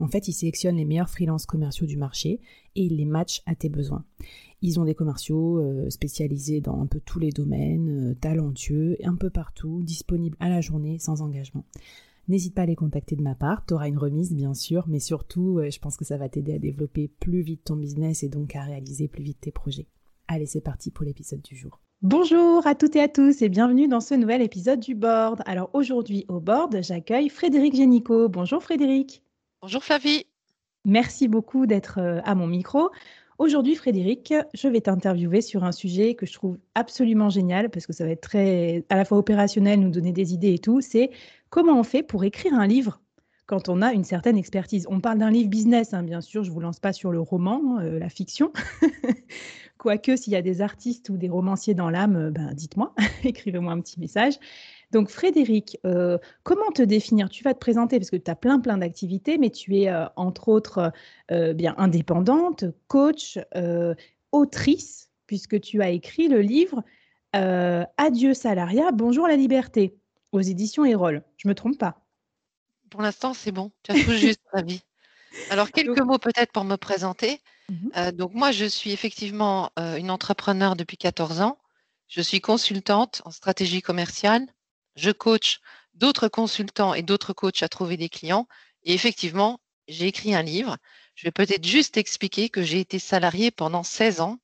En fait, ils sélectionnent les meilleurs freelances commerciaux du marché et ils les matchent à tes besoins. Ils ont des commerciaux euh, spécialisés dans un peu tous les domaines, euh, talentueux, un peu partout, disponibles à la journée sans engagement. N'hésite pas à les contacter de ma part, tu auras une remise bien sûr, mais surtout, euh, je pense que ça va t'aider à développer plus vite ton business et donc à réaliser plus vite tes projets. Allez, c'est parti pour l'épisode du jour. Bonjour à toutes et à tous et bienvenue dans ce nouvel épisode du Board. Alors aujourd'hui au Board, j'accueille Frédéric Génicaud. Bonjour Frédéric. Bonjour Flavie. Merci beaucoup d'être euh, à mon micro. Aujourd'hui Frédéric, je vais t'interviewer sur un sujet que je trouve absolument génial parce que ça va être très à la fois opérationnel, nous donner des idées et tout. C'est comment on fait pour écrire un livre quand on a une certaine expertise. On parle d'un livre business, hein, bien sûr, je ne vous lance pas sur le roman, euh, la fiction. Quoique, s'il y a des artistes ou des romanciers dans l'âme, euh, ben, dites-moi, écrivez-moi un petit message. Donc, Frédéric, euh, comment te définir? Tu vas te présenter parce que tu as plein, plein d'activités, mais tu es, entre autres, bien indépendante, coach, autrice, puisque tu as écrit le livre Adieu salariat, bonjour la liberté, aux éditions Erol. Je ne me trompe pas? Pour l'instant, c'est bon. Tu as tout juste la vie. Alors, quelques mots peut-être pour me présenter. Euh, donc, moi, je suis effectivement euh, une entrepreneur depuis 14 ans. Je suis consultante en stratégie commerciale. Je coach d'autres consultants et d'autres coachs à trouver des clients. Et effectivement, j'ai écrit un livre. Je vais peut-être juste expliquer que j'ai été salariée pendant 16 ans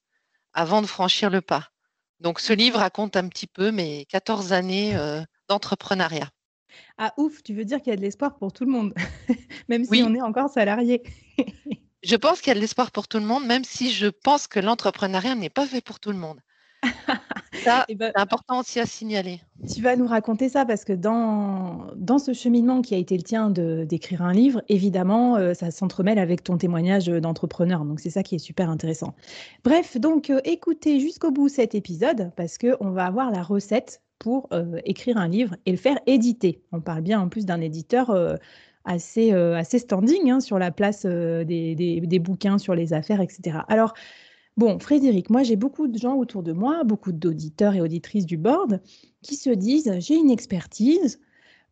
avant de franchir le pas. Donc, ce livre raconte un petit peu mes 14 années euh, d'entrepreneuriat. Ah ouf, tu veux dire qu'il y a de l'espoir pour tout le monde, même si on est encore salarié. je pense qu'il y a de l'espoir pour tout le monde, même si je pense que l'entrepreneuriat n'est pas fait pour tout le monde. Ça, ben, c'est important aussi à signaler. Tu vas nous raconter ça parce que dans, dans ce cheminement qui a été le tien d'écrire un livre, évidemment, euh, ça s'entremêle avec ton témoignage d'entrepreneur. Donc, c'est ça qui est super intéressant. Bref, donc, euh, écoutez jusqu'au bout cet épisode parce qu'on va avoir la recette pour euh, écrire un livre et le faire éditer. On parle bien en plus d'un éditeur euh, assez, euh, assez standing hein, sur la place des, des, bouquins, sur les affaires, etc. Alors, bon, Frédéric, moi j'ai beaucoup de gens autour de moi, beaucoup d'auditeurs et auditrices du board qui se disent, j'ai une expertise,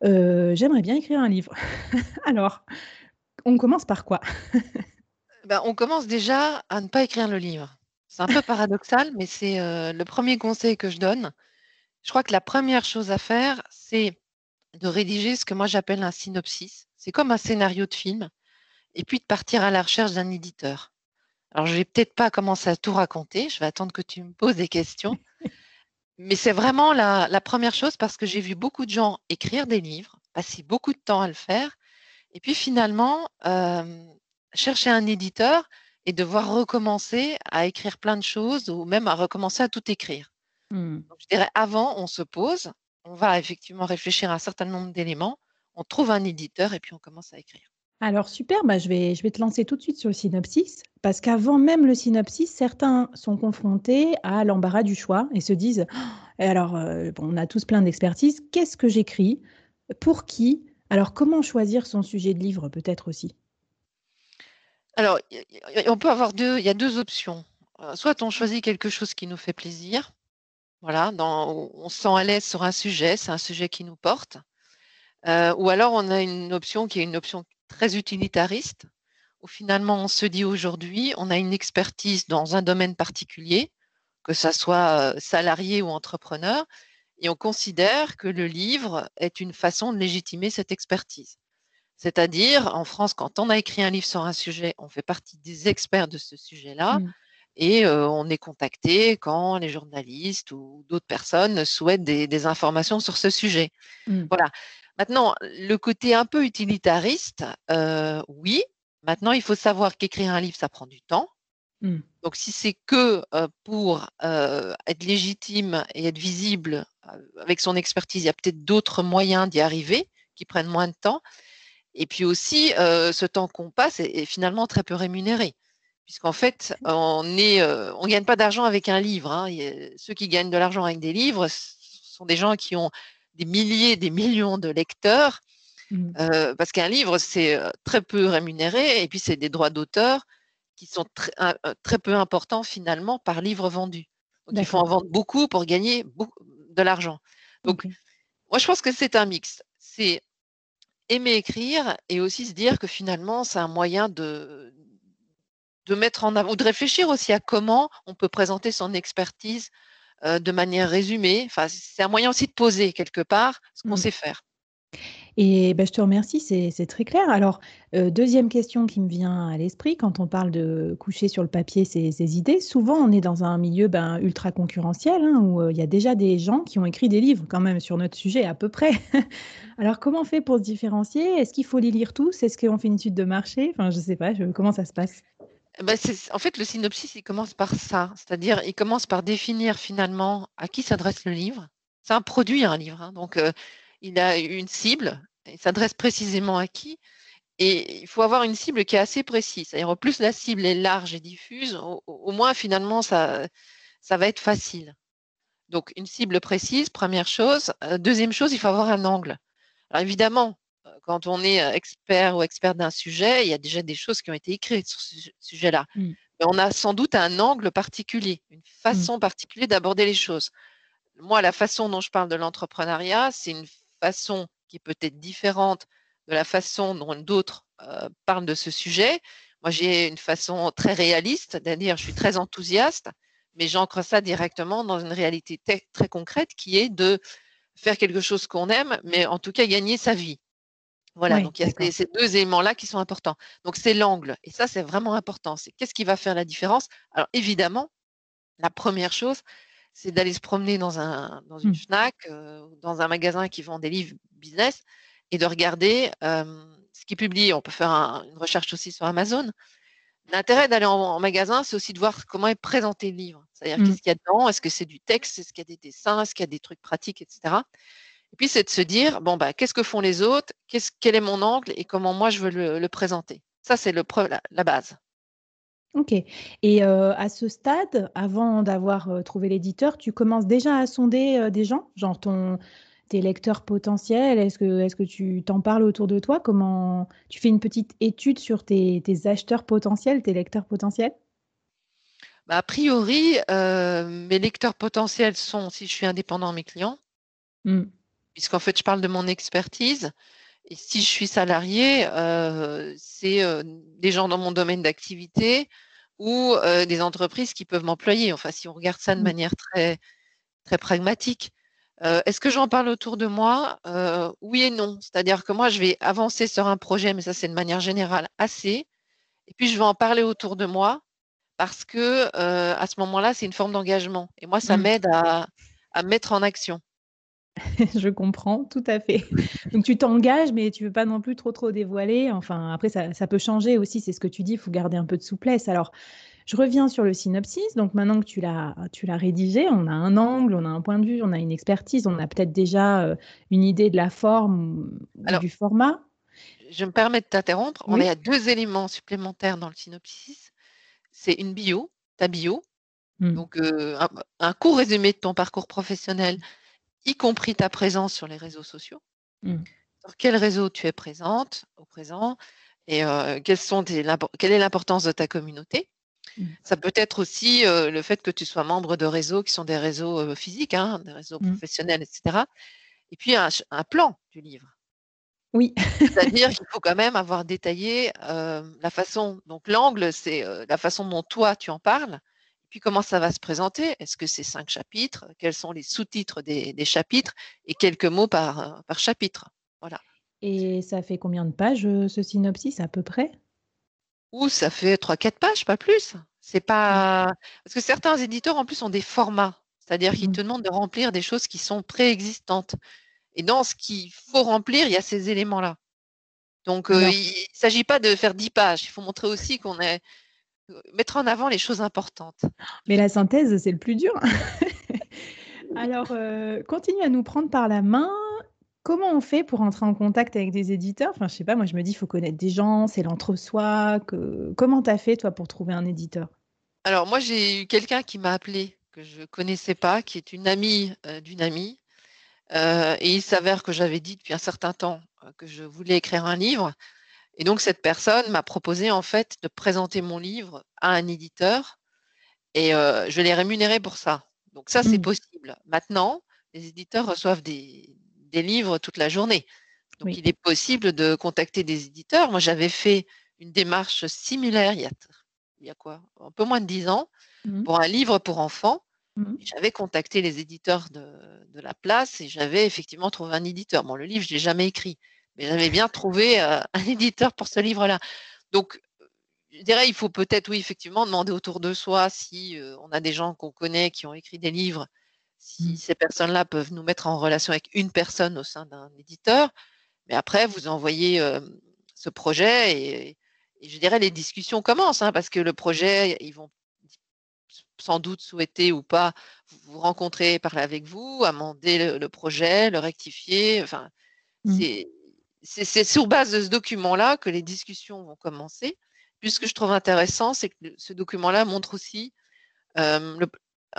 j'aimerais bien écrire un livre. Alors, on commence par quoi? Ben, On commence déjà à ne pas écrire le livre. C'est un peu paradoxal, mais c'est le premier conseil que je donne je crois que la première chose à faire, c'est de rédiger ce que moi j'appelle un synopsis. C'est comme un scénario de film, et puis de partir à la recherche d'un éditeur. Alors, je vais peut-être pas commencer à tout raconter, je vais attendre que tu me poses des questions. Mais c'est vraiment la, première chose parce que j'ai vu beaucoup de gens écrire des livres, passer beaucoup de temps à le faire, et puis finalement euh, chercher un éditeur et devoir recommencer à écrire plein de choses ou même à recommencer à tout écrire. Mmh. je dirais, avant, on se pose, on va effectivement réfléchir à un certain nombre d'éléments, on trouve un éditeur et puis on commence à écrire. Alors super, bah, je, vais, te lancer tout de suite sur le synopsis, parce qu'avant même le synopsis, certains sont confrontés à l'embarras du choix et se disent, «Oh, alors euh, on a tous plein d'expertise, qu'est-ce que j'écris? Pour qui? Alors comment choisir son sujet de livre peut-être aussi? Alors, on peut avoir deux, il y a deux options. Euh, soit on choisit quelque chose qui nous fait plaisir, Voilà, on se sent à l'aise sur un sujet, c'est un sujet qui nous porte. Euh, ou alors on a une option qui est une option très utilitariste, où finalement on se dit aujourd'hui, on a une expertise dans un domaine particulier, que ça soit euh, salarié ou entrepreneur, et on considère que le livre est une façon de légitimer cette expertise. C'est-à-dire, en France, quand on a écrit un livre sur un sujet, on fait partie des experts de ce sujet-là. Mmh. Et on est contacté quand les journalistes ou d'autres personnes souhaitent des, informations sur ce sujet. Mmh. Voilà. Maintenant, le côté un peu utilitariste, oui. Maintenant, il faut savoir qu'écrire un livre, ça prend du temps. Mmh. Donc, si c'est que pour être légitime et être visible avec son expertise, il y a peut-être d'autres moyens d'y arriver qui prennent moins de temps. Et puis aussi, ce temps qu'on passe est, finalement très peu rémunéré puisqu'en fait, on ne euh, gagne pas d'argent avec un livre. Hein. ceux qui gagnent de l'argent avec des livres sont des gens qui ont des milliers, des millions de lecteurs, mmh. euh, parce qu'un livre, c'est euh, très peu rémunéré, et puis c'est des droits d'auteur qui sont très, très peu importants finalement par livre vendu. Donc il faut en vendre beaucoup pour gagner de l'argent. Donc moi, je pense que c'est un mix. C'est aimer écrire et aussi se dire que finalement, c'est un moyen de, de mettre en avant ou de réfléchir aussi à comment on peut présenter son expertise de manière résumée. Enfin, c'est un moyen aussi de poser quelque part ce qu'on mmh. sait faire. Et ben, je te remercie, c'est très clair. Alors, deuxième question qui me vient à l'esprit quand on parle de coucher sur le papier ses, idées, souvent on est dans un milieu ben, ultra concurrentiel hein, où il y a déjà des gens qui ont écrit des livres quand même sur notre sujet à peu près. Alors, comment on fait pour se différencier? Est-ce qu'il faut les lire tous? Est-ce qu'on fait une étude de marché Enfin, je ne sais pas, comment ça se passe? Bah, en fait, le synopsis, il commence par ça. C'est-à-dire, il commence par définir finalement à qui s'adresse le livre. C'est un produit, un livre. Hein. donc, euh, il a une cible. Il s'adresse précisément à qui. Et il faut avoir une cible qui est assez précise. C'est-à-dire, au plus la cible est large et diffuse, au, moins, finalement, ça, ça va être facile. Donc, une cible précise, première chose. Euh, deuxième chose, il faut avoir un angle. Alors, évidemment, quand on est expert ou expert d'un sujet, il y a déjà des choses qui ont été écrites sur ce sujet-là. Mmh. Mais on a sans doute un angle particulier, une mmh. façon particulière d'aborder les choses. Moi, la façon dont je parle de l'entrepreneuriat, c'est une façon qui est peut-être différente de la façon dont d'autres parlent de ce sujet. Moi, j'ai une façon très réaliste, c'est-à-dire je suis très enthousiaste, mais j'ancre ça directement dans une réalité très concrète qui est de faire quelque chose qu'on aime, mais en tout cas gagner sa vie. Voilà, donc il y a ces, deux éléments-là qui sont importants. Donc c'est l'angle, et ça c'est vraiment important. C'est qu'est-ce qui va faire la différence? Alors évidemment, la première chose, c'est d'aller se promener dans, un, dans une mmh. FNAC, euh, dans un magasin qui vend des livres business, et de regarder ce qui est publié. On peut faire une recherche aussi sur Amazon. L'intérêt d'aller en, magasin, c'est aussi de voir comment est présenté le livre. C'est-à-dire mmh. qu'est-ce qu'il y a dedans, est-ce que c'est du texte, est-ce qu'il y a des dessins, est-ce qu'il y a des trucs pratiques, etc. Et puis, c'est de se dire, bon, bah, qu'est-ce que font les autres, quel est mon angle et comment moi je veux le, présenter? Ça, c'est la, la, base. Ok. Et euh, à ce stade, avant d'avoir euh, trouvé l'éditeur, tu commences déjà à sonder euh, des gens, genre ton, tes lecteurs potentiels. Est-ce que, est que tu t'en parles autour de toi? Comment tu fais une petite étude sur tes, acheteurs potentiels, tes lecteurs potentiels? Bah, A priori, mes lecteurs potentiels sont, si je suis indépendant, mes clients. Mmh puisqu'en fait, je parle de mon expertise. Et si je suis salarié, euh, c'est euh, des gens dans mon domaine d'activité ou euh, des entreprises qui peuvent m'employer. Enfin, si on regarde ça de mmh. manière très, très pragmatique. Est-ce que j'en parle autour de moi? Oui et non. C'est-à-dire que moi, je vais avancer sur un projet, mais ça, c'est de manière générale assez. Et puis, je vais en parler autour de moi parce que à ce moment-là, c'est une forme d'engagement. Et moi, ça mmh. m'aide à, à mettre en action. Je comprends, tout à fait. Donc tu t'engages, mais tu veux pas non plus trop trop dévoiler. Enfin, après, ça, peut changer aussi, c'est ce que tu dis, il faut garder un peu de souplesse. Alors, je reviens sur le synopsis. Donc maintenant que tu l'as, tu l'as rédigé, on a un angle, on a un point de vue, on a une expertise, on a peut-être déjà euh, une idée de la forme ou du format. Je me permets de t'interrompre. On a deux éléments supplémentaires dans le synopsis. C'est une bio, ta bio, mmh. donc euh, un, un, court résumé de ton parcours professionnel y compris ta présence sur les réseaux sociaux. Mmh. Sur quel réseau tu es présente au présent et sont quelle est l'importance de ta communauté. Mmh. Ça peut être aussi le fait que tu sois membre de réseaux qui sont des réseaux physiques, hein, des réseaux mmh. professionnels, etc. Et puis un, plan du livre. Oui. C'est-à-dire qu'il faut quand même avoir détaillé la façon. Donc l'angle, c'est la façon dont toi tu en parles. Puis comment ça va se présenter? Est-ce que c'est cinq chapitres? Quels sont les sous-titres des, chapitres? Et quelques mots par, par chapitre. Voilà. Et ça fait combien de pages ce synopsis à peu près? Ou ça fait 3-4 pages, pas plus. C'est pas. Parce que certains éditeurs, en plus, ont des formats. C'est-à-dire qu'ils mmh. te demandent de remplir des choses qui sont préexistantes. Et dans ce qu'il faut remplir, il y a ces éléments-là. Donc, il ne s'agit pas de faire 10 pages. Il faut montrer aussi qu'on est. mettre en avant les choses importantes. Mais la synthèse, c'est le plus dur. Alors, continue à nous prendre par la main Comment on fait pour entrer en contact avec des éditeurs? Enfin, je sais pas, moi je me dis, il faut connaître des gens, c'est l'entre-soi. Que... Comment tu as fait, toi, pour trouver un éditeur? Alors, moi, j'ai eu quelqu'un qui m'a appelé, que je ne connaissais pas, qui est une amie euh, d'une amie. Euh, et il s'avère que j'avais dit depuis un certain temps euh, que je voulais écrire un livre. Et donc, cette personne m'a proposé, en fait, de présenter mon livre à un éditeur. Et je l'ai rémunéré pour ça. Donc, ça, c'est mmh. possible. Maintenant, les éditeurs reçoivent des, des livres toute la journée. Donc, il est possible de contacter des éditeurs. Moi, j'avais fait une démarche similaire il y a, il y a quoi? Un peu moins de dix ans mmh. pour un livre pour enfants. Mmh. J'avais contacté les éditeurs de, la place et j'avais effectivement trouvé un éditeur. Bon, le livre, je ne l'ai jamais écrit, mais j'avais bien trouvé euh, un éditeur pour ce livre-là. Donc, je dirais, il faut peut-être, oui, effectivement, demander autour de soi si euh, on a des gens qu'on connaît qui ont écrit des livres si mmh. ces personnes-là peuvent nous mettre en relation avec une personne au sein d'un éditeur. Mais après, vous envoyez ce projet et, je dirais les discussions commencent hein, parce que le projet, ils vont sans doute souhaiter ou pas vous rencontrer, parler avec vous, amender le, projet, le rectifier. Enfin, mmh. c'est sur base de ce document-là que les discussions vont commencer. Puis ce que je trouve intéressant, c'est que ce document-là montre aussi le,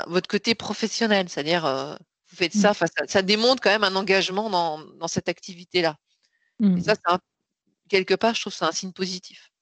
votre côté professionnel, c'est-à-dire vous faites ça, mmh. ça, démontre quand même un engagement dans, cette activité-là. Mmh. ça, quelque part, je trouve ça un signe positif.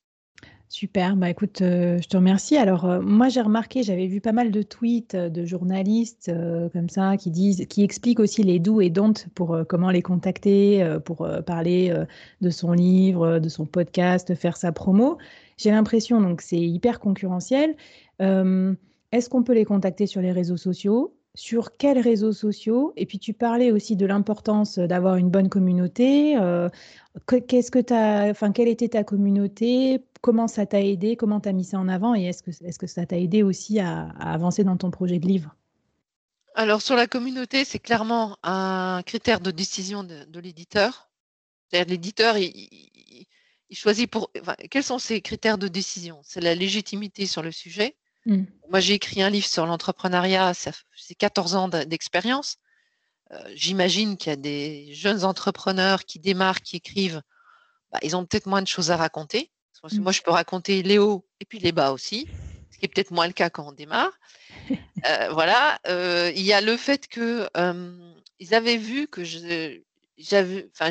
Super, bah écoute, je te remercie. Alors moi j'ai remarqué, j'avais vu pas mal de tweets de journalistes comme ça qui disent, qui expliquent aussi les doux et don'ts pour comment les contacter, pour parler de son livre, de son podcast, faire sa promo. J'ai l'impression donc c'est hyper concurrentiel. Est-ce qu'on peut les contacter sur les réseaux sociaux? Sur quels réseaux sociaux Et puis tu parlais aussi de l'importance d'avoir une bonne communauté. Euh, qu'est-ce que enfin, quelle était ta communauté Comment ça t'a aidé Comment tu as mis ça en avant Et est-ce que, est que ça t'a aidé aussi à, avancer dans ton projet de livre? Alors sur la communauté, c'est clairement un critère de décision de, l'éditeur. C'est-à-dire l'éditeur, il, choisit pour... quels sont ses critères de décision? C'est la légitimité sur le sujet, Mmh. Moi, j'ai écrit un livre sur l'entrepreneuriat, c'est 14 ans d'expérience. Euh, j'imagine qu'il y a des jeunes entrepreneurs qui démarrent, qui écrivent, bah, ils ont peut-être moins de choses à raconter. Mmh. Moi, je peux raconter les hauts et puis les bas aussi, ce qui est peut-être moins le cas quand on démarre. Euh, voilà. Euh, il y a le fait que ils avaient vu que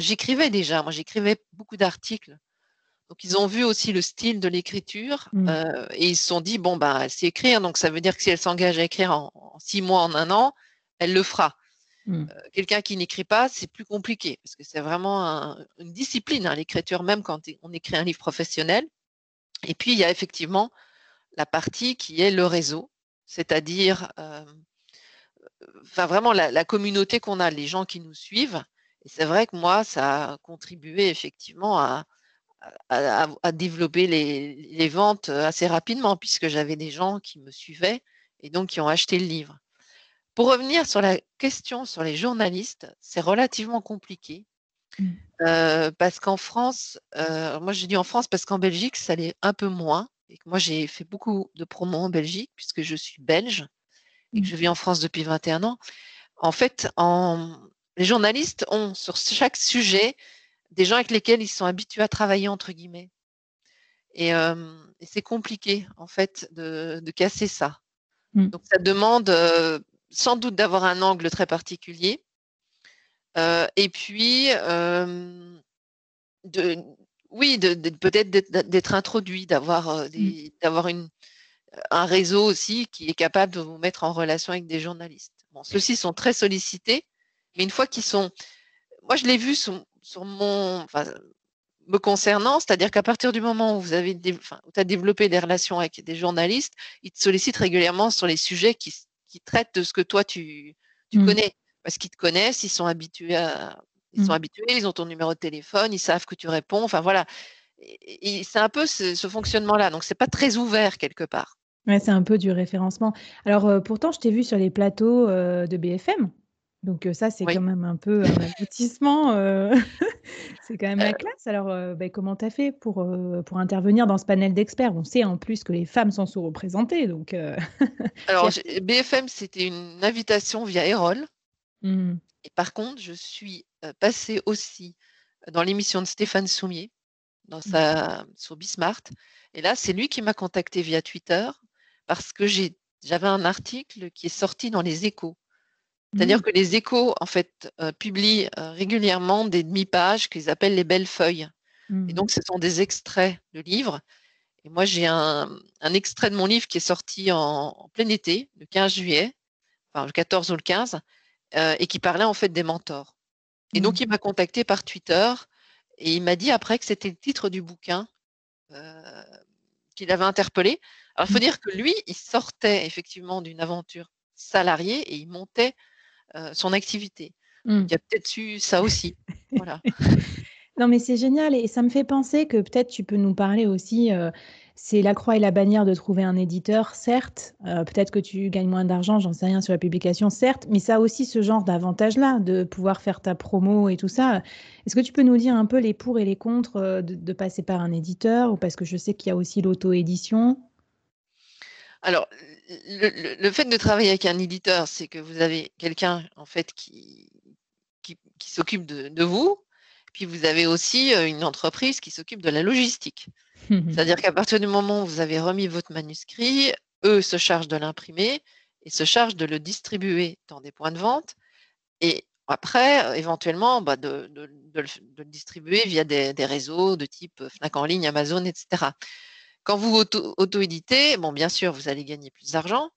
j'écrivais déjà. Moi, j'écrivais beaucoup d'articles donc, ils ont vu aussi le style de l'écriture mmh. euh, et ils se sont dit, bon, bah, c'est écrire, donc ça veut dire que si elle s'engage à écrire en, six mois, en un an, elle le fera. Mmh. Euh, quelqu'un qui n'écrit pas, c'est plus compliqué parce que c'est vraiment une discipline, hein, l'écriture, même quand on écrit un livre professionnel. Et puis, il y a effectivement la partie qui est le réseau, c'est-à-dire euh, enfin, vraiment la, la communauté qu'on a, les gens qui nous suivent. Et c'est vrai que moi, ça a contribué effectivement à, à, développer les, ventes assez rapidement puisque j'avais des gens qui me suivaient et donc qui ont acheté le livre. Pour revenir sur la question sur les journalistes, c'est relativement compliqué mmh. parce qu'en France, moi je dis en France parce qu'en Belgique ça l'est un peu moins et que moi j'ai fait beaucoup de promos en Belgique puisque je suis belge et que mmh. je vis en France depuis 21 ans. En fait, en, les journalistes ont sur chaque sujet des gens avec lesquels ils sont habitués à travailler, entre guillemets. Et, c'est compliqué, en fait, de, casser ça. Mmh. Donc, ça demande sans doute d'avoir un angle très particulier. et puis, de, oui, de, peut-être d'être introduit, d'avoir d'avoir une, un réseau aussi qui est capable de vous mettre en relation avec des journalistes. Bon, ceux-ci sont très sollicités, mais une fois qu'ils sont, moi je l'ai vu sur, mon, enfin, me concernant, c'est-à-dire qu'à partir du moment où vous avez, enfin, as développé des relations avec des journalistes, ils te sollicitent régulièrement sur les sujets qui, qui traitent de ce que toi tu, tu mmh. connais, parce qu'ils te connaissent, ils sont habitués à, ils sont mmh. habitués, ils ont ton numéro de téléphone, ils savent que tu réponds. Enfin voilà, c'est un peu ce, ce fonctionnement-là. Donc c'est pas très ouvert quelque part. Ouais, c'est un peu du référencement. Alors, euh, pourtant, je t'ai vu sur les plateaux euh, de BFM. Donc, euh, ça, c'est quand même un peu un aboutissement. c'est quand même la classe. Alors, ben, comment tu as fait pour, pour intervenir dans ce panel d'experts? On sait en plus que les femmes sont sous-représentées. Donc, Alors, BFM, c'était une invitation via Erol. Mmh. Et par contre, je suis passée aussi dans l'émission de Stéphane Soumier dans mmh. sa, sur Bismart. Et là, c'est lui qui m'a contacté via Twitter parce que j'avais un article qui est sorti dans les échos. C'est-à-dire mmh. que les échos, en fait, euh, publient euh, régulièrement des demi-pages qu'ils appellent les belles feuilles. Et mmh. donc, ce sont des extraits de livres. Et moi, j'ai un, extrait de mon livre qui est sorti en, plein été, le 15 juillet, enfin le 14 ou le 15, euh, et qui parlait en fait des mentors. Et donc, mmh. il m'a contacté par Twitter et il m'a dit après que c'était le titre du bouquin qu'il avait interpellé. Alors, il faut dire que lui, il sortait effectivement d'une aventure salariée et il montait son activité. Mmh. Il y a peut-être eu ça aussi. voilà. Non, mais c'est génial et ça me fait penser que peut-être tu peux nous parler aussi. c'est la croix et la bannière de trouver un éditeur, certes. peut-être que tu gagnes moins d'argent, j'en sais rien sur la publication, certes, mais ça a aussi ce genre d'avantage-là, de pouvoir faire ta promo et tout ça. Est-ce que tu peux nous dire un peu les pour et les contre de, de passer par un éditeur, ou parce que je sais qu'il y a aussi l'auto-édition? Alors, le, fait de travailler avec un éditeur, c'est que vous avez quelqu'un en fait qui, qui, s'occupe de, vous, puis vous avez aussi euh, une entreprise qui s'occupe de la logistique. C'est-à-dire qu'à partir du moment où vous avez remis votre manuscrit, eux se chargent de l'imprimer et se chargent de le distribuer dans des points de vente. Et après, éventuellement, bah, de, le, distribuer via des, des, réseaux de type Fnac en ligne, Amazon, etc. Quand vous auto-éditez, bon, bien sûr, vous allez gagner plus d'argent.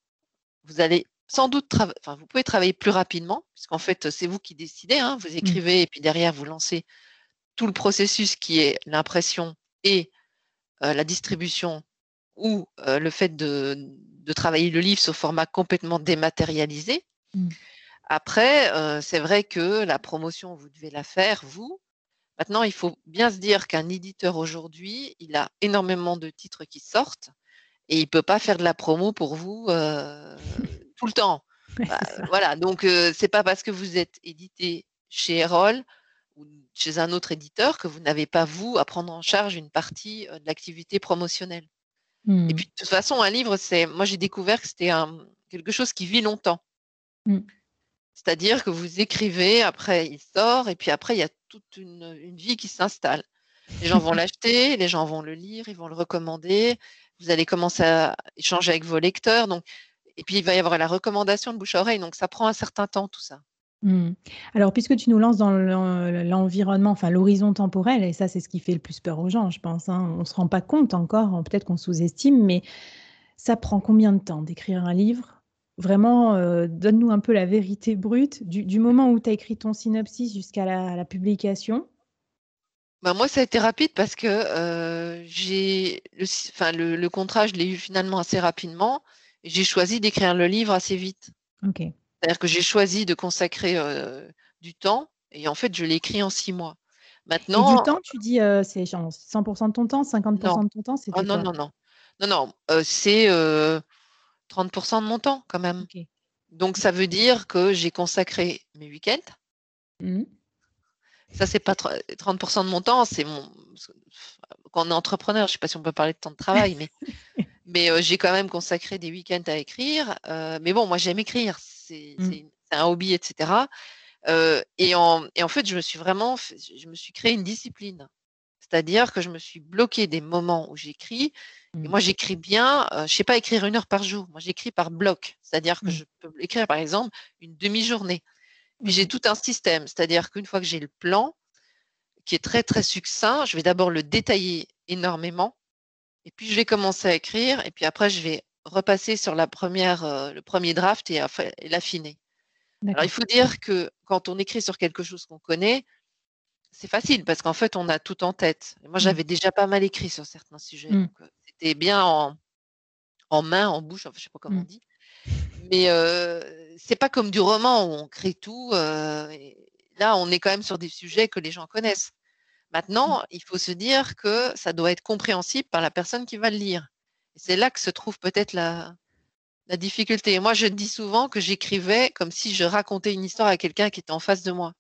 Vous allez sans doute, enfin, vous pouvez travailler plus rapidement, puisqu'en fait, c'est vous qui décidez. Hein. vous mmh. écrivez et puis derrière, vous lancez tout le processus qui est l'impression et la distribution ou le fait de, travailler le livre sous format complètement dématérialisé. Mmh. Après, c'est vrai que la promotion, vous devez la faire, vous, Maintenant, il faut bien se dire qu'un éditeur aujourd'hui, il a énormément de titres qui sortent et il ne peut pas faire de la promo pour vous euh, tout le temps. Bah, voilà, donc euh, c'est pas parce que vous êtes édité chez Erol ou chez un autre éditeur que vous n'avez pas vous à prendre en charge une partie euh, de l'activité promotionnelle. Et mmh. puis de toute façon, un livre, c'est moi j'ai découvert que c'était quelque chose qui vit longtemps. Mmh. C'est-à-dire que vous écrivez, après il sort, et puis après il y a toute une, vie qui s'installe. Les gens vont l'acheter, les gens vont le lire, ils vont le recommander. Vous allez commencer à échanger avec vos lecteurs. Donc, et puis il va y avoir la recommandation de bouche à oreille. Donc ça prend un certain temps tout ça. Mmh. Alors, puisque tu nous lances dans l'environnement, enfin l'horizon temporel, et ça c'est ce qui fait le plus peur aux gens, je pense. Hein. On ne se rend pas compte encore, hein, peut-être qu'on sous-estime, mais ça prend combien de temps d'écrire un livre? Vraiment, euh, donne-nous un peu la vérité brute du, moment où tu as écrit ton synopsis jusqu'à la, publication. Bah moi, ça a été rapide parce que euh, j'ai le, enfin, le, contrat, je l'ai eu finalement assez rapidement. J'ai choisi d'écrire le livre assez vite. Ok. C'est-à-dire que j'ai choisi de consacrer euh, du temps et en fait, je l'ai écrit en six mois. Maintenant, et du temps, tu dis, c'est 100% de ton temps, 50% de ton temps, c'est oh, non, non, non, non, non, c'est 30% de mon temps quand même. Donc ça veut dire que j'ai consacré mes week-ends. Mmh. Ça, c'est pas 30% de mon temps, c'est mon. Quand on est entrepreneur, je ne sais pas si on peut parler de temps de travail, mais, mais euh, j'ai quand même consacré des week-ends à écrire. Euh, mais bon, moi, j'aime écrire, c'est mmh. un hobby, etc. Euh, et, en, et en fait, je me suis vraiment. Je me suis créé une discipline. C'est-à-dire que je me suis bloqué des moments où j'écris Mmh. moi, j'écris bien, je ne sais pas écrire une heure par jour. Moi, j'écris par bloc. C'est-à-dire que mmh. je peux écrire, par exemple, une demi-journée. Puis j'ai tout un système. C'est-à-dire qu'une fois que j'ai le plan, qui est très, très succinct, je vais d'abord le détailler énormément. Et puis, je vais commencer à écrire. Et puis après, je vais repasser sur la première, le premier draft et, et l'affiner. Alors, il faut dire que quand on écrit sur quelque chose qu'on connaît, c'est facile parce qu'en fait, on a tout en tête. moi, mmh. j'avais déjà pas mal écrit sur certains sujets. Mmh. c'était bien en, en, main, en bouche, enfin, je sais pas comment on mmh. dit. Mais c'est pas comme du roman où on crée tout. là, on est quand même sur des sujets que les gens connaissent. Maintenant, il faut se dire que ça doit être compréhensible par la personne qui va le lire. c'est là que se trouve peut-être la, la difficulté. moi, je dis souvent que j'écrivais comme si je racontais une histoire à quelqu'un qui était en face de moi.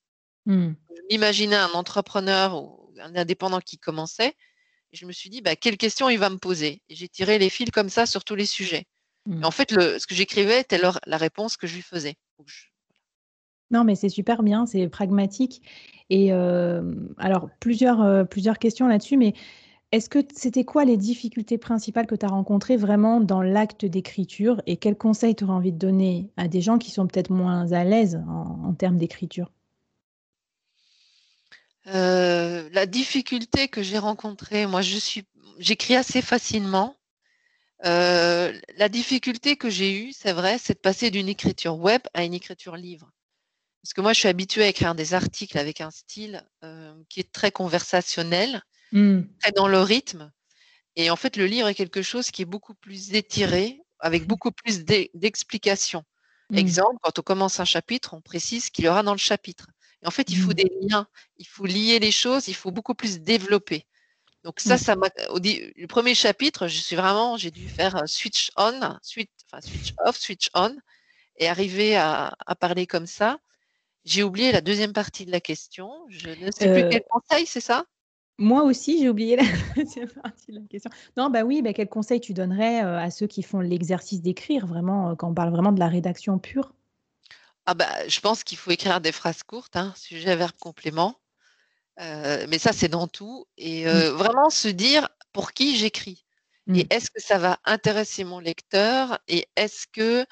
Mmh. Je m'imaginais un entrepreneur ou un indépendant qui commençait. Et je me suis dit, bah, quelles questions il va me poser? Et j'ai tiré les fils comme ça sur tous les sujets. Mmh. en fait, le, ce que j'écrivais était la réponse que je lui faisais. Non, mais c'est super bien, c'est pragmatique. Et alors, plusieurs, plusieurs questions là-dessus, mais est-ce que c'était quoi les difficultés principales que tu as rencontrées vraiment dans l'acte d'écriture et quels conseils tu aurais envie de donner à des gens qui sont peut-être moins à l'aise en, termes d'écriture? Euh, La difficulté que j'ai rencontrée, moi je suis, j'écris assez facilement. Euh, la difficulté que j'ai eue, c'est vrai, c'est de passer d'une écriture web à une écriture livre. Parce que moi, je suis habituée à écrire des articles avec un style euh, qui est très conversationnel Mmh. très dans le rythme. Et en fait, le livre est quelque chose qui est beaucoup plus étiré, avec beaucoup plus d'explications. Mmh. Exemple, quand on commence un chapitre, on précise ce qu'il y aura dans le chapitre. Et en fait, il faut mmh. des liens, il faut lier les choses, il faut beaucoup plus développer. Donc ça, ça m'a. Le premier chapitre, je suis vraiment, j'ai dû faire euh, switch on, switch, enfin, switch off, switch on, et arriver à, parler comme ça. J'ai oublié la deuxième partie de la question. Je ne sais plus euh, quel conseil, c'est ça? Moi aussi, j'ai oublié la deuxième partie de la question. Non, bah oui, bah, quel conseil tu donnerais à ceux qui font l'exercice d'écrire, vraiment, quand on parle vraiment de la rédaction pure? Ah bah, je pense qu'il faut écrire des phrases courtes, hein, sujet, verbe, complément. mais ça, c'est dans tout. Et mmh. vraiment se dire pour qui j'écris. Et mmh. est-ce que ça va intéresser mon lecteur Et est-ce que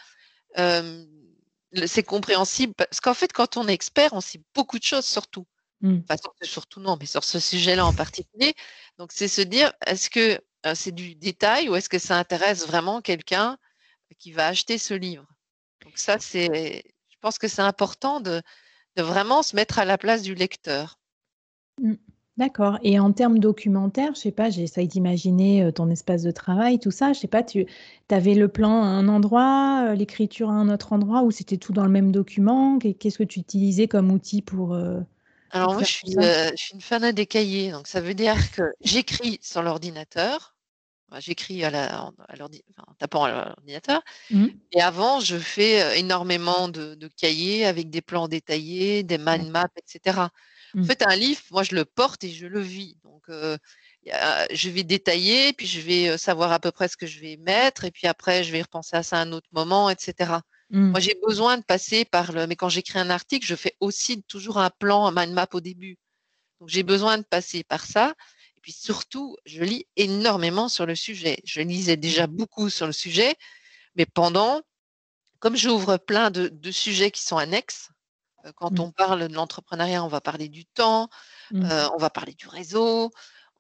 c'est compréhensible? Parce qu'en fait, quand on est expert, on sait beaucoup de choses surtout. Mmh. Enfin, surtout non, mais sur ce sujet-là en particulier. Donc, c'est se dire, est-ce que c'est du détail ou est-ce que ça intéresse vraiment quelqu'un qui va acheter ce livre? Donc, ça, c'est, pense que c'est important de, de, vraiment se mettre à la place du lecteur. Mmh. D'accord. Et en termes documentaires, je sais pas, j'essaye d'imaginer ton espace de travail, tout ça. Je sais pas, tu avais le plan à un endroit, l'écriture à un autre endroit, ou c'était tout dans le même document? Qu'est-ce que tu utilisais comme outil pour, alors moi, je suis, je suis une fan des cahiers, donc ça veut dire que j'écris sur l'ordinateur. J'écris à la, en tapant à l'ordinateur. Mmh. Et avant, je fais énormément de, cahiers avec des plans détaillés, des mind maps, etc. En mmh. fait, un livre, moi, je le porte et je le vis. Donc, je vais détailler, puis je vais savoir à peu près ce que je vais mettre, et puis après, je vais repenser à ça à un autre moment, etc. Moi, mmh. j'ai besoin de passer par le. Mais quand j'écris un article, je fais aussi toujours un plan, un mind map au début. Donc, j'ai besoin de passer par ça. Et puis surtout, je lis énormément sur le sujet. Je lisais déjà mmh. beaucoup sur le sujet, mais pendant, comme j'ouvre plein de, sujets qui sont annexes, euh, quand mmh. on parle de l'entrepreneuriat, on va parler du temps, euh, on va parler du réseau,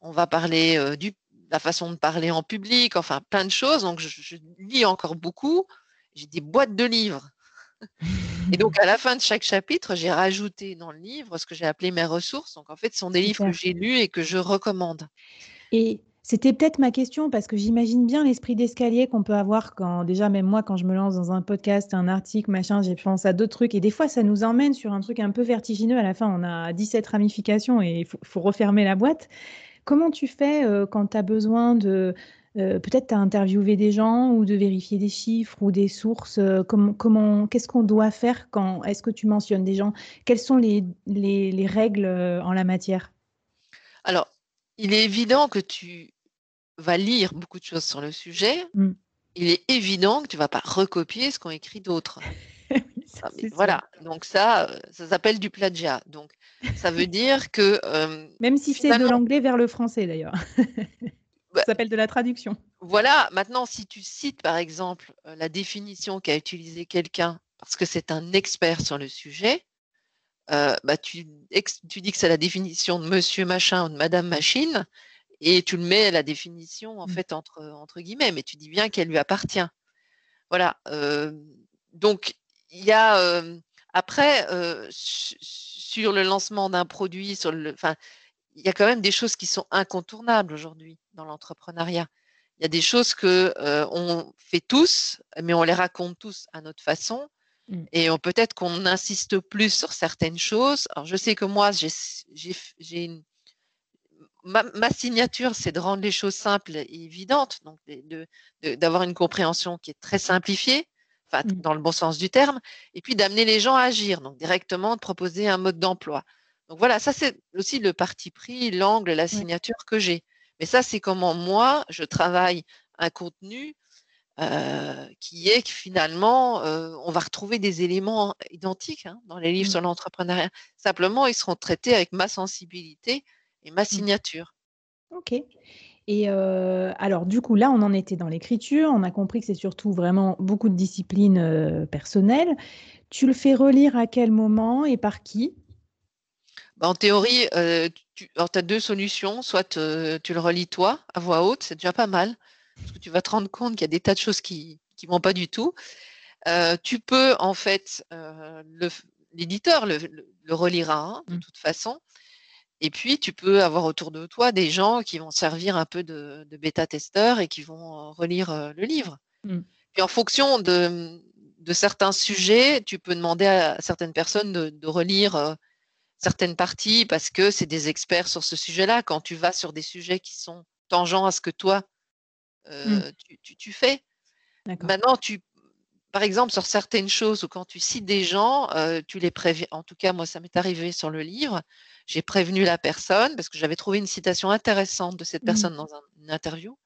on va parler euh, de la façon de parler en public, enfin plein de choses. Donc, je lis encore beaucoup j'ai des boîtes de livres. Et donc, à la fin de chaque chapitre, j'ai rajouté dans le livre ce que j'ai appelé mes ressources. Donc, en fait, ce sont des livres que j'ai lus et que je recommande. Et c'était peut-être ma question parce que j'imagine bien l'esprit d'escalier qu'on peut avoir quand, déjà, même moi, quand je me lance dans un podcast, un article, machin, j'ai pensé à d'autres trucs. Et des fois, ça nous emmène sur un truc un peu vertigineux. À la fin, on a 17 ramifications et il faut, refermer la boîte. Comment tu fais euh, quand tu as besoin de euh, peut-être tu as interviewé des gens ou de vérifier des chiffres ou des sources. Euh, comment, qu'est-ce qu'on doit faire quand est-ce que tu mentionnes des gens? Quelles sont les, les, règles euh, en la matière? Alors, il est évident que tu vas lire beaucoup de choses sur le sujet. Mmh. Il est évident que tu vas pas recopier ce qu'ont écrit d'autres. voilà, donc ça, ça s'appelle du plagiat. Donc, ça veut dire que. Même si c'est de l'anglais vers le français d'ailleurs. Ça s'appelle de la traduction. Voilà, maintenant, si tu cites par exemple euh, la définition qu'a utilisée quelqu'un parce que c'est un expert sur le sujet, euh, bah, tu, tu, dis que c'est la définition de monsieur machin ou de madame machine et tu le mets à la définition en mmh. fait entre, entre guillemets, mais tu dis bien qu'elle lui appartient. voilà. donc, il y a après, sur le lancement d'un produit, sur le, enfin, il y a quand même des choses qui sont incontournables aujourd'hui dans l'entrepreneuriat. Il y a des choses que on fait tous, mais on les raconte tous à notre façon. Mmh. Et peut-être qu'on insiste plus sur certaines choses. Alors, je sais que moi, j'ai une, ma, signature, c'est de rendre les choses simples et évidentes, donc d'avoir une compréhension qui est très simplifiée, enfin, mmh. dans le bon sens du terme, et puis d'amener les gens à agir, donc directement de proposer un mode d'emploi. Donc voilà, ça c'est aussi le parti pris, l'angle, la signature que j'ai. Mais ça, c'est comment moi, je travaille un contenu euh, qui est que finalement, euh, on va retrouver des éléments identiques hein, dans les livres mmh. sur l'entrepreneuriat. Simplement, ils seront traités avec ma sensibilité et ma mmh. signature. Ok. Et euh, alors, du coup, là, on en était dans l'écriture. On a compris que c'est surtout vraiment beaucoup de discipline euh, personnelle. Tu le fais relire à quel moment et par qui? En théorie, euh, tu as deux solutions. Soit tu le relis toi, à voix haute, c'est déjà pas mal. Parce que tu vas te rendre compte qu'il y a des tas de choses qui ne vont pas du tout. tu peux, en fait, l'éditeur le, le, relira hein, de mmh. toute façon. Et puis, tu peux avoir autour de toi des gens qui vont servir un peu de, bêta-testeurs et qui vont relire le livre. Mmh. Puis, en fonction de, certains sujets, tu peux demander à certaines personnes de, relire certaines parties parce que c'est des experts sur ce sujet-là. Quand tu vas sur des sujets qui sont tangents à ce que toi, mmh. tu, fais. Maintenant, tu, par exemple, sur certaines choses ou quand tu cites des gens, tu les préviens. En tout cas, moi, ça m'est arrivé sur le livre j'ai prévenu la personne parce que j'avais trouvé une citation intéressante de cette mmh. personne dans une interview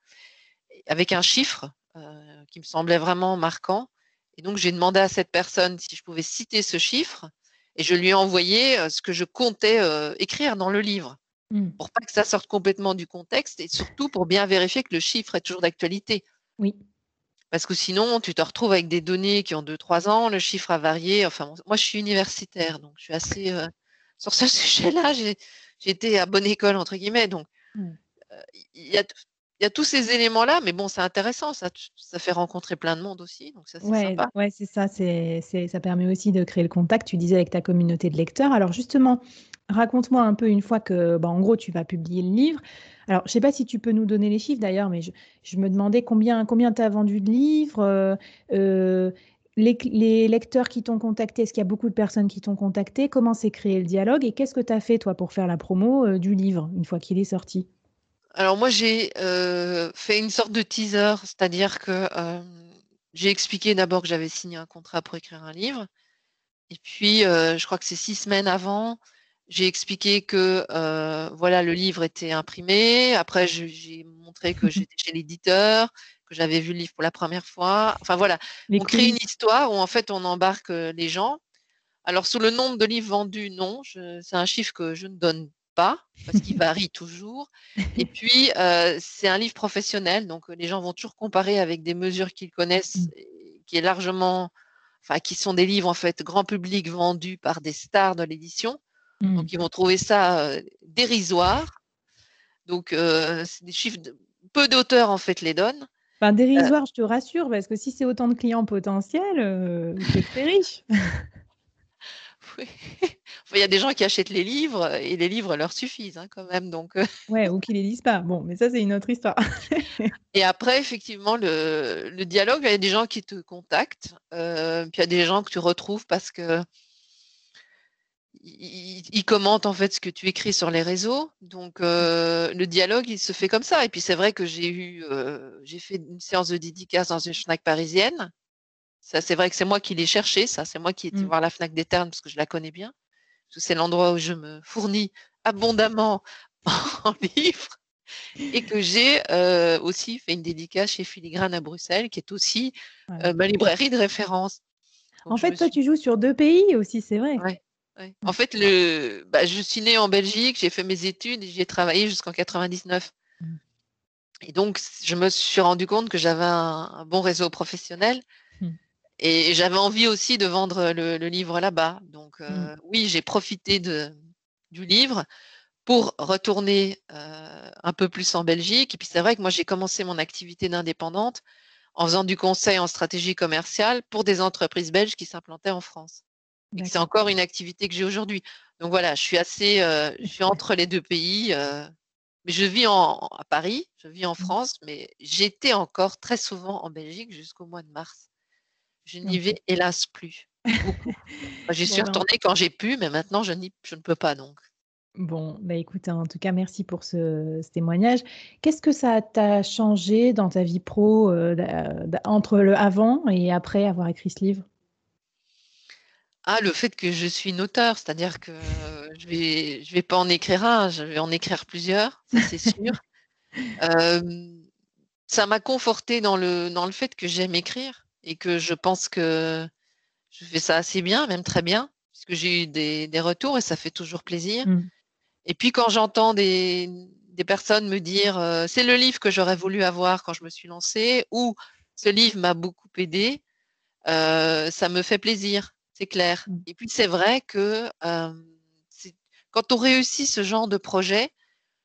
avec un chiffre euh, qui me semblait vraiment marquant. Et donc, j'ai demandé à cette personne si je pouvais citer ce chiffre et je lui ai envoyé ce que je comptais euh, écrire dans le livre mmh. pour pas que ça sorte complètement du contexte et surtout pour bien vérifier que le chiffre est toujours d'actualité. Oui. Parce que sinon, tu te retrouves avec des données qui ont 2-3 ans, le chiffre a varié. Enfin, moi, je suis universitaire, donc je suis assez sur ce sujet-là, j'ai été à bonne école, entre guillemets. Donc, mmh. Il y, a, tous ces éléments-là, mais bon, c'est intéressant, ça, ça fait rencontrer plein de monde aussi. Donc, ça, c'est ouais, Ouais, c'est ça, c'est, ça permet aussi de créer le contact, tu disais, avec ta communauté de lecteurs. Alors, justement, raconte-moi un peu une fois que, bah, en gros, tu vas publier le livre. Alors, je ne sais pas si tu peux nous donner les chiffres d'ailleurs, mais je, me demandais combien combien tu as vendu de livres, euh, euh les, lecteurs qui t'ont contacté, est-ce qu'il y a beaucoup de personnes qui t'ont contacté? Comment s'est créé le dialogue? Et qu'est-ce que tu as fait, toi, pour faire la promo euh, du livre, une fois qu'il est sorti? Alors, moi, j'ai euh, fait une sorte de teaser, c'est-à-dire que euh, j'ai expliqué d'abord que j'avais signé un contrat pour écrire un livre. Et puis, je crois que c'est six semaines avant, j'ai expliqué que voilà, le livre était imprimé. Après, j'ai montré que j'étais chez l'éditeur que j'avais vu le livre pour la première fois. Enfin voilà, on crée une histoire où en fait on embarque les gens. Alors sous le nombre de livres vendus, non, c'est un chiffre que je ne donne pas parce qu'il varie toujours. Et puis c'est un livre professionnel, donc les gens vont toujours comparer avec des mesures qu'ils connaissent, mmh. qui est largement, enfin qui sont des livres en fait grand public vendus par des stars de l'édition. Donc mmh. ils vont trouver ça dérisoire. Donc c'est des chiffres, peu d'auteurs en fait les donnent. Enfin, dérisoire, je te rassure, parce que si c'est autant de clients potentiels, c'est très riche. oui. Il y a des gens qui achètent les livres et les livres leur suffisent hein, quand même. Donc, euh. ouais, ou qui les lisent pas. Bon, mais ça, c'est une autre histoire. et après, effectivement, le, le, dialogue, il y a des gens qui te contactent, euh, puis il y a des gens que tu retrouves parce que il, commente en fait ce que tu écris sur les réseaux. Donc euh, le dialogue, il se fait comme ça. Et puis c'est vrai que j'ai eu, euh, j'ai fait une séance de dédicace dans une Fnac parisienne. Ça, c'est vrai que c'est moi qui l'ai cherché. Ça, c'est moi qui ai été mmh. voir la Fnac des Ternes parce que je la connais bien. C'est l'endroit où je me fournis abondamment en livres et que j'ai euh, aussi fait une dédicace chez Filigrane à Bruxelles, qui est aussi ma librairie de référence. en fait, toi, tu joues sur deux pays aussi, c'est vrai. En fait, le, bah, je suis née en Belgique, j'ai fait mes études et j'y ai travaillé jusqu'en 99. Mmh. Et donc, je me suis rendu compte que j'avais un, bon réseau professionnel mmh. Et j'avais envie aussi de vendre le, livre là-bas. Donc, mmh. euh, oui, j'ai profité de, du livre pour retourner euh, un peu plus en Belgique. Et puis, c'est vrai que moi, j'ai commencé mon activité d'indépendante en faisant du conseil en stratégie commerciale pour des entreprises belges qui s'implantaient en France. C'est encore une activité que j'ai aujourd'hui. Donc voilà, je suis assez, euh, je suis entre les deux pays. Euh, mais je vis en, à Paris, je vis en mmh. France, mais j'étais encore très souvent en Belgique jusqu'au mois de mars. Je n'y vais hélas plus. J'y suis retournée quand j'ai pu, mais maintenant je, je ne peux pas donc. Bon, bah écoute, en tout cas, merci pour ce, témoignage. Qu'est-ce que ça t'a changé dans ta vie pro euh, entre le avant et après avoir écrit ce livre? Ah, le fait que je suis une auteure, c'est-à-dire que je vais, je vais pas en écrire un, je vais en écrire plusieurs, ça c'est sûr. ça m'a conforté dans le, dans le fait que j'aime écrire et que je pense que je fais ça assez bien, même très bien, puisque j'ai eu des, retours et ça fait toujours plaisir. Mmh. Et puis quand j'entends des, personnes me dire euh, c'est le livre que j'aurais voulu avoir quand je me suis lancée ou ce livre m'a beaucoup aidé, euh, ça me fait plaisir, c'est clair. Mmh. Et puis c'est vrai que euh, quand on réussit ce genre de projet,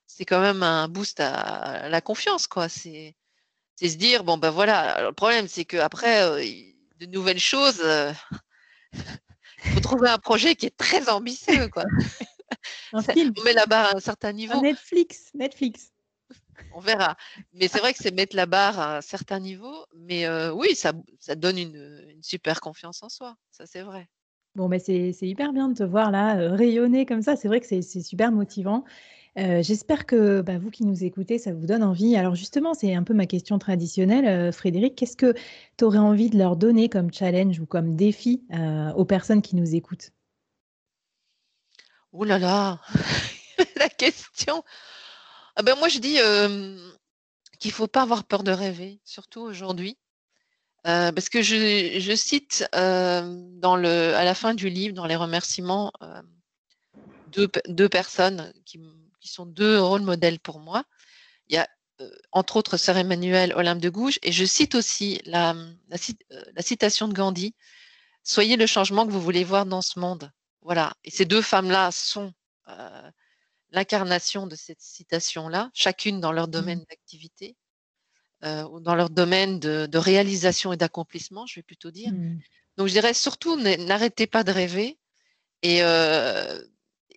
c'est quand même un boost à, la confiance, quoi. C'est se dire bon ben voilà. le problème c'est qu'après de nouvelles choses, il faut trouver un projet qui est très ambitieux, quoi. Un film. On met la barre à un certain niveau. Netflix, Netflix. On verra. Mais c'est vrai que c'est mettre la barre à un certain niveau. Mais euh, oui, ça, ça donne une, super confiance en soi. Ça, c'est vrai. Bon, mais c'est hyper bien de te voir là, euh, rayonner comme ça. C'est vrai que c'est super motivant. Euh, j'espère que bah, vous qui nous écoutez, ça vous donne envie. Alors justement, c'est un peu ma question traditionnelle. Frédéric, qu'est-ce que tu aurais envie de leur donner comme challenge ou comme défi aux personnes qui nous écoutent? Ouh là là, la question. Ah ben moi je dis qu'il faut pas avoir peur de rêver, surtout aujourd'hui. parce que je, cite à la fin du livre, dans les remerciements, deux, personnes qui, sont deux rôles modèles pour moi. Il y a entre autres Sœur Emmanuel Olympe de Gouges, et je cite aussi la, la citation de Gandhi Soyez le changement que vous voulez voir dans ce monde. Voilà. Et ces deux femmes-là sont l'incarnation de cette citation-là, chacune dans leur mmh domaine d'activité, ou dans leur domaine de, réalisation et d'accomplissement, je vais plutôt dire. Mmh. Donc, je dirais surtout, n'arrêtez pas de rêver. Et,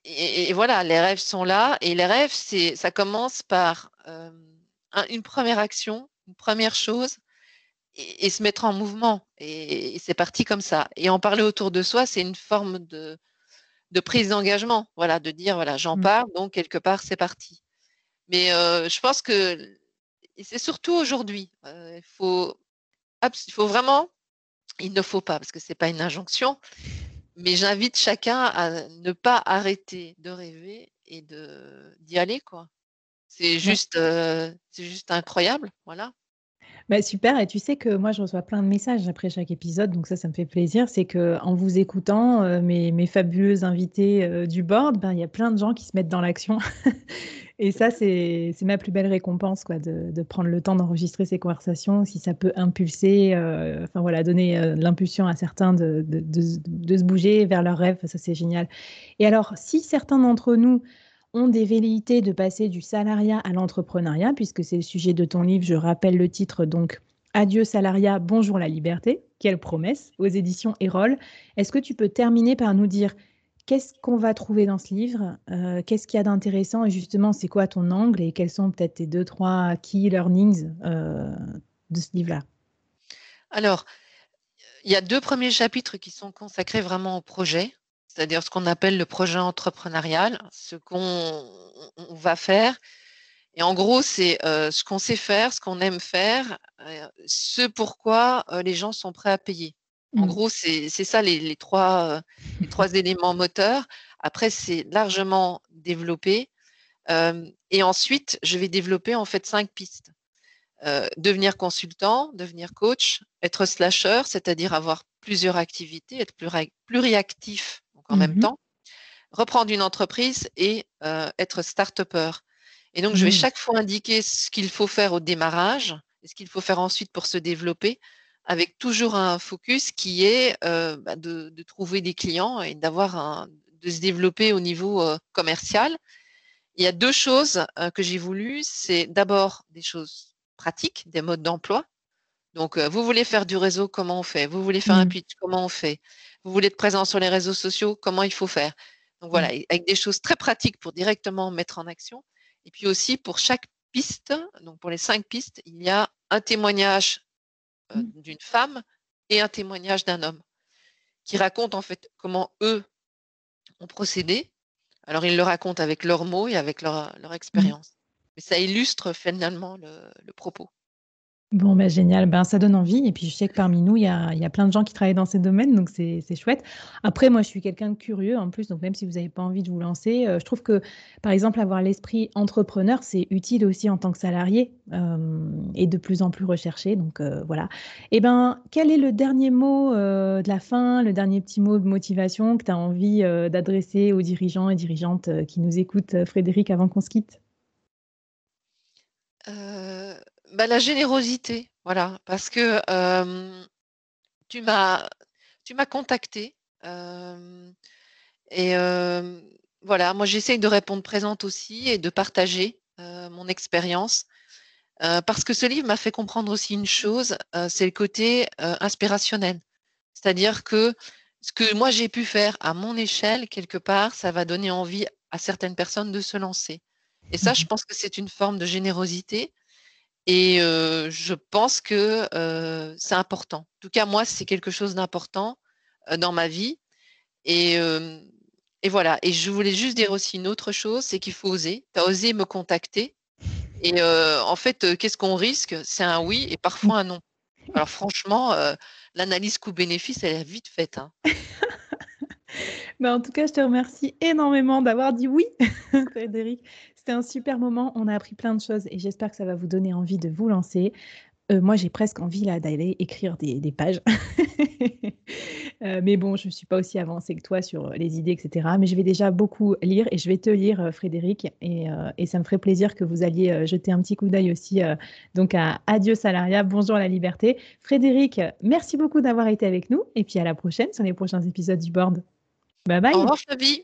et, voilà, les rêves sont là. Et les rêves, c'est, ça commence par une première action, une première chose, et, se mettre en mouvement. et c'est parti comme ça. Et en parler autour de soi, c'est une forme de, de prise d'engagement, voilà, de dire voilà, j'en mmh. parle, donc quelque part c'est parti. Mais je pense que c'est surtout aujourd'hui. il faut, il faut vraiment, il ne faut pas parce que c'est pas une injonction, mais j'invite chacun à ne pas arrêter de rêver et de d'y aller quoi. C'est juste, c'est juste incroyable, voilà. Bah, super et tu sais que moi je reçois plein de messages après chaque épisode, donc ça, ça me fait plaisir. C'est qu'en vous écoutant, euh, mes mes fabuleux invités, euh, du board, ben, il y a plein de gens qui se mettent dans l'action et ça, c'est ma plus belle récompense quoi, de de prendre le temps d'enregistrer ces conversations. Si ça peut impulser, euh, enfin voilà, donner, l'impulsion à certains de de de se bouger vers leurs rêves, ça c'est génial et alors si certains d'entre nous ont des velléités de passer du salariat à l'entrepreneuriat, puisque c'est le sujet de ton livre. Je rappelle le titre donc Adieu salariat, bonjour la liberté. Quelle promesse aux éditions Erol. Est-ce que tu peux terminer par nous dire qu'est-ce qu'on va trouver dans ce livre euh, Qu'est-ce qu'il y a d'intéressant Et justement, c'est quoi ton angle Et quels sont peut-être tes deux, trois key learnings euh, de ce livre-là? Alors, il y a deux premiers chapitres qui sont consacrés vraiment au projet c'est-à-dire ce qu'on appelle le projet entrepreneurial, ce qu'on va faire. Et en gros, c'est euh, ce qu'on sait faire, ce qu'on aime faire, euh, ce pourquoi euh, les gens sont prêts à payer. En mmh. gros, c'est ça les, trois, les trois éléments moteurs. Après, c'est largement développé. et ensuite, je vais développer en fait cinq pistes. devenir consultant, devenir coach, être slasher, c'est-à-dire avoir plusieurs activités, être pluriactif en même mmh temps, reprendre une entreprise et euh, être start-upper. Et donc, je vais mmh. chaque fois indiquer ce qu'il faut faire au démarrage et ce qu'il faut faire ensuite pour se développer, avec toujours un focus qui est euh, bah, de, trouver des clients et d'avoir de se développer au niveau euh, commercial. Il y a deux choses que j'ai voulu, c'est d'abord des choses pratiques, des modes d'emploi, Donc, euh, vous voulez faire du réseau, comment on fait? Vous voulez faire un mmh. pitch, comment on fait? Vous voulez être présent sur les réseaux sociaux, comment il faut faire? Donc voilà, mmh. avec des choses très pratiques pour directement mettre en action. Et puis aussi pour chaque piste, donc pour les cinq pistes, il y a un témoignage euh, mmh. d'une femme et un témoignage d'un homme qui racontent en fait comment eux ont procédé. Alors ils le racontent avec leurs mots et avec leur, expérience. Mais ça illustre finalement le propos. Bon, bah, génial. Ben, ça donne envie. Et puis, je sais que parmi nous, il y a, y a plein de gens qui travaillent dans ces domaines, donc c'est chouette. Après, moi, je suis quelqu'un de curieux en plus, donc même si vous n'avez pas envie de vous lancer, euh, je trouve que, par exemple, avoir l'esprit entrepreneur, c'est utile aussi en tant que salarié euh, et de plus en plus recherché. Donc, euh, voilà. Et eh ben, quel est le dernier mot de la fin, le dernier petit mot de motivation que tu as envie d'adresser aux dirigeants et dirigeantes qui nous écoutent, Frédéric, avant qu'on se quitte? Bah, la générosité, voilà, parce que tu m'as tu m'as contacté et voilà, moi j'essaye de répondre présente aussi et de partager mon expérience parce que ce livre m'a fait comprendre aussi une chose, c'est le côté inspirationnel. C'est-à-dire que ce que moi j'ai pu faire à mon échelle, quelque part, ça va donner envie à certaines personnes de se lancer. Et ça, je mmh pense que c'est une forme de générosité et je pense que c'est important. En tout cas, moi, c'est quelque chose d'important dans ma vie. Et, voilà. Et je voulais juste dire aussi une autre chose, c'est qu'il faut oser. Tu as osé me contacter. Et en fait, qu'est-ce qu'on risque? C'est un oui et parfois un non. Alors franchement, l'analyse coût-bénéfice, elle est vite faite. Hein. Bah, en tout cas, je te remercie énormément d'avoir dit oui, Frédéric. C'était un super moment. On a appris plein de choses et j'espère que ça va vous donner envie de vous lancer. Euh, moi, j'ai presque envie là d'aller écrire des, pages. Euh, mais bon, je ne suis pas aussi avancée que toi sur les idées, etc. Mais je vais déjà beaucoup lire et je vais te lire, euh, Frédéric. Et, ça me ferait plaisir que vous alliez jeter un petit coup d'œil aussi donc à Adieu Salariat, bonjour la liberté. Frédéric, merci beaucoup d'avoir été avec nous. Et puis à la prochaine sur les prochains épisodes du board. Bye bye. Au revoir, Fabie.